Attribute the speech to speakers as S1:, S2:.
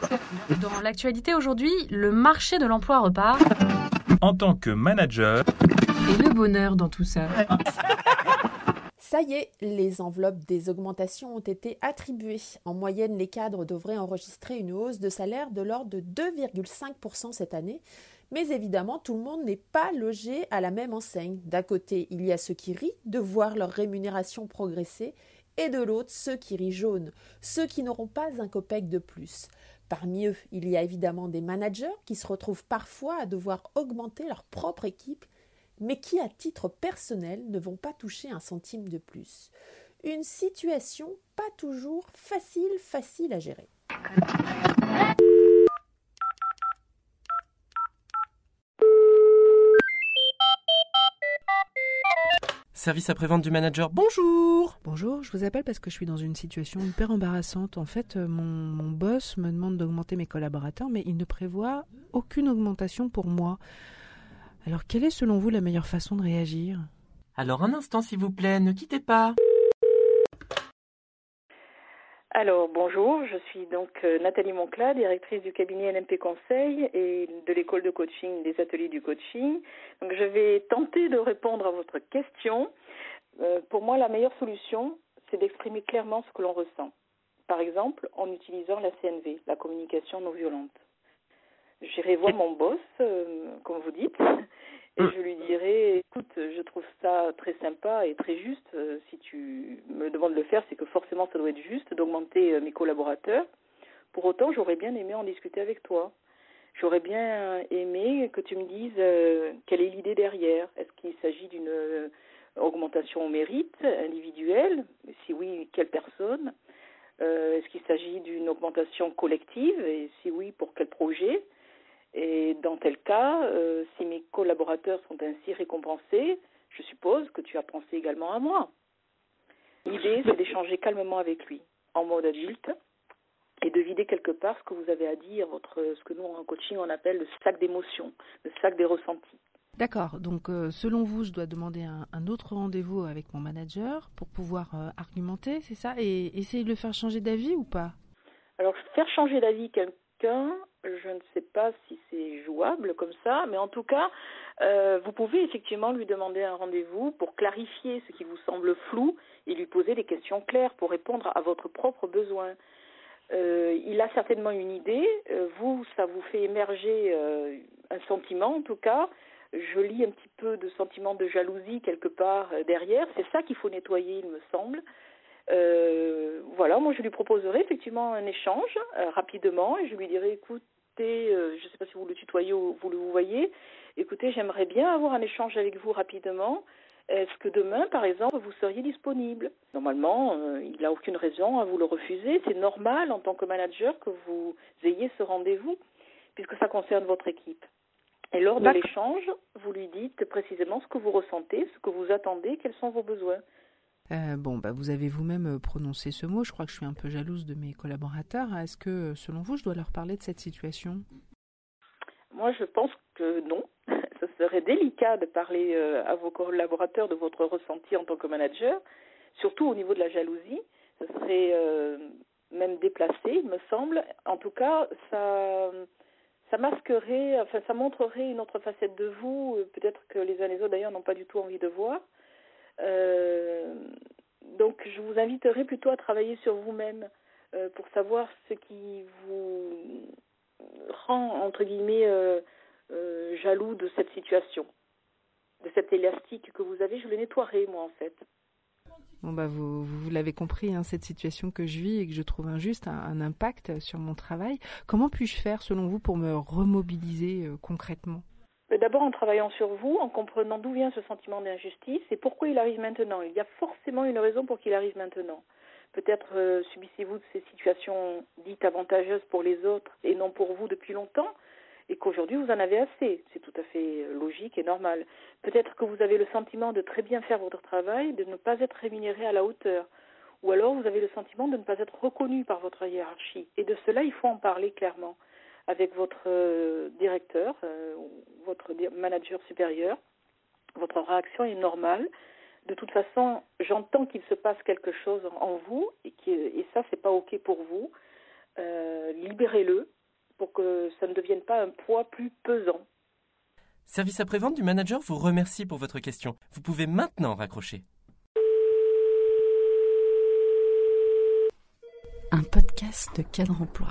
S1: Dans l'actualité aujourd'hui, le marché de l'emploi repart.
S2: En tant que manager,
S1: Et le bonheur dans tout ça.
S3: Ça y est, les enveloppes des augmentations ont été attribuées. En moyenne, les cadres devraient enregistrer une hausse de salaire de l'ordre de 2,5% cette année. Mais évidemment, tout le monde n'est pas logé à la même enseigne. D'un côté, il y a ceux qui rient de voir leur rémunération progresser, et de l'autre, ceux qui rient jaune, ceux qui n'auront pas un copec de plus. Parmi eux, il y a évidemment des managers qui se retrouvent parfois à devoir augmenter leur propre équipe mais qui, à titre personnel, ne vont pas toucher un centime de plus. Une situation pas toujours facile, facile à gérer.
S4: Service après-vente du manager, bonjour
S5: Bonjour, je vous appelle parce que je suis dans une situation hyper embarrassante. En fait, euh, mon, mon boss me demande d'augmenter mes collaborateurs, mais il ne prévoit aucune augmentation pour moi. Alors, quelle est selon vous la meilleure façon de réagir?
S4: Alors un instant s'il vous plaît, ne quittez pas.
S6: Alors bonjour, je suis donc euh, Nathalie Moncla, directrice du cabinet LMP Conseil et de l'école de coaching des ateliers du coaching. Donc je vais tenter de répondre à votre question. Euh, pour moi, la meilleure solution, c'est d'exprimer clairement ce que l'on ressent. Par exemple, en utilisant la CNV, la communication non violente. J'irai voir mon boss, euh, comme vous dites, et je lui dirai, écoute, je trouve ça très sympa et très juste. euh, si tu me demandes de le faire, c'est que forcément ça doit être juste d'augmenter euh, mes collaborateurs. Pour autant, j'aurais bien aimé en discuter avec toi. J'aurais bien aimé que tu me dises euh, quelle est l'idée derrière. Est-ce qu'il s'agit d'une augmentation au mérite individuelle? Si oui, quelle personne? Est-ce qu'il s'agit d'une augmentation collective? Et si oui, pour quel projet? Et dans tel cas, euh, si mes collaborateurs sont ainsi récompensés, je suppose que tu as pensé également à moi. L'idée, c'est d'échanger calmement avec lui, en mode adulte, et de vider quelque part ce que vous avez à dire, votre, ce que nous, en coaching, on appelle le sac d'émotions, le sac des ressentis.
S5: D'accord, donc euh, selon vous, je dois demander un, un autre rendez-vous avec mon manager pour pouvoir euh, argumenter, c'est ça? Et essayer de le faire changer d'avis ou pas?
S6: Alors, faire changer d'avis je ne sais pas si c'est jouable comme ça, mais en tout cas, euh, vous pouvez effectivement lui demander un rendez-vous pour clarifier ce qui vous semble flou et lui poser des questions claires pour répondre à votre propre besoin. Euh, il a certainement une idée, euh, vous, ça vous fait émerger un sentiment en tout cas. Je lis un petit peu de sentiment de jalousie quelque part derrière. C'est ça qu'il faut nettoyer, il me semble. Euh, voilà, moi je lui proposerai effectivement un échange euh, rapidement et je lui dirai écoutez, euh, je ne sais pas si vous le tutoyez ou vous le voyez, écoutez, j'aimerais bien avoir un échange avec vous rapidement. Est-ce que demain, par exemple, vous seriez disponible? Normalement, euh, il n'a aucune raison à vous le refuser. C'est normal en tant que manager que vous ayez ce rendez-vous, puisque ça concerne votre équipe. Et lors de l'échange, vous lui dites précisément ce que vous ressentez, ce que vous attendez, quels sont vos besoins.
S5: Euh, Bon, bah, vous avez vous-même euh, prononcé ce mot, je crois que je suis un peu jalouse de mes collaborateurs. Est-ce que, euh, selon vous, je dois leur parler de cette situation?
S6: Moi, je pense que non. Ce serait délicat de parler à vos collaborateurs de votre ressenti en tant que manager, surtout au niveau de la jalousie. Ce serait même déplacé, il me semble. En tout cas, ça, masquerait, enfin, ça montrerait une autre facette de vous, peut-être que les uns et les autres d'ailleurs n'ont pas du tout envie de voir. Euh, donc, je vous inviterai plutôt à travailler sur vous-même euh, pour savoir ce qui vous rend, entre guillemets, euh, jaloux de cette situation, de cet élastique que vous avez. Je le nettoierai, moi, en fait.
S5: Bon, bah, vous, l'avez compris, hein, cette situation que je vis et que je trouve injuste a un, impact sur mon travail. Comment puis-je faire, selon vous, pour me remobiliser concrètement?
S6: D'abord en travaillant sur vous, en comprenant d'où vient ce sentiment d'injustice et pourquoi il arrive maintenant. Il y a forcément une raison pour qu'il arrive maintenant. Peut-être euh, subissez-vous ces situations dites avantageuses pour les autres et non pour vous depuis longtemps et qu'aujourd'hui vous en avez assez. C'est tout à fait euh, logique et normal. Peut-être que vous avez le sentiment de très bien faire votre travail, de ne pas être rémunéré à la hauteur. Ou alors vous avez le sentiment de ne pas être reconnu par votre hiérarchie. Et de cela, il faut en parler clairement avec votre euh, directeur, euh, ou votre manager supérieur. Votre réaction est normale. De toute façon, j'entends qu'il se passe quelque chose en vous et, qui, et ça, c'est pas ok pour vous. euh, libérez-le pour que ça ne devienne pas un poids plus pesant.
S4: Service après-vente du manager vous remercie pour votre question. Vous pouvez maintenant raccrocher.
S7: Un podcast de cadre emploi.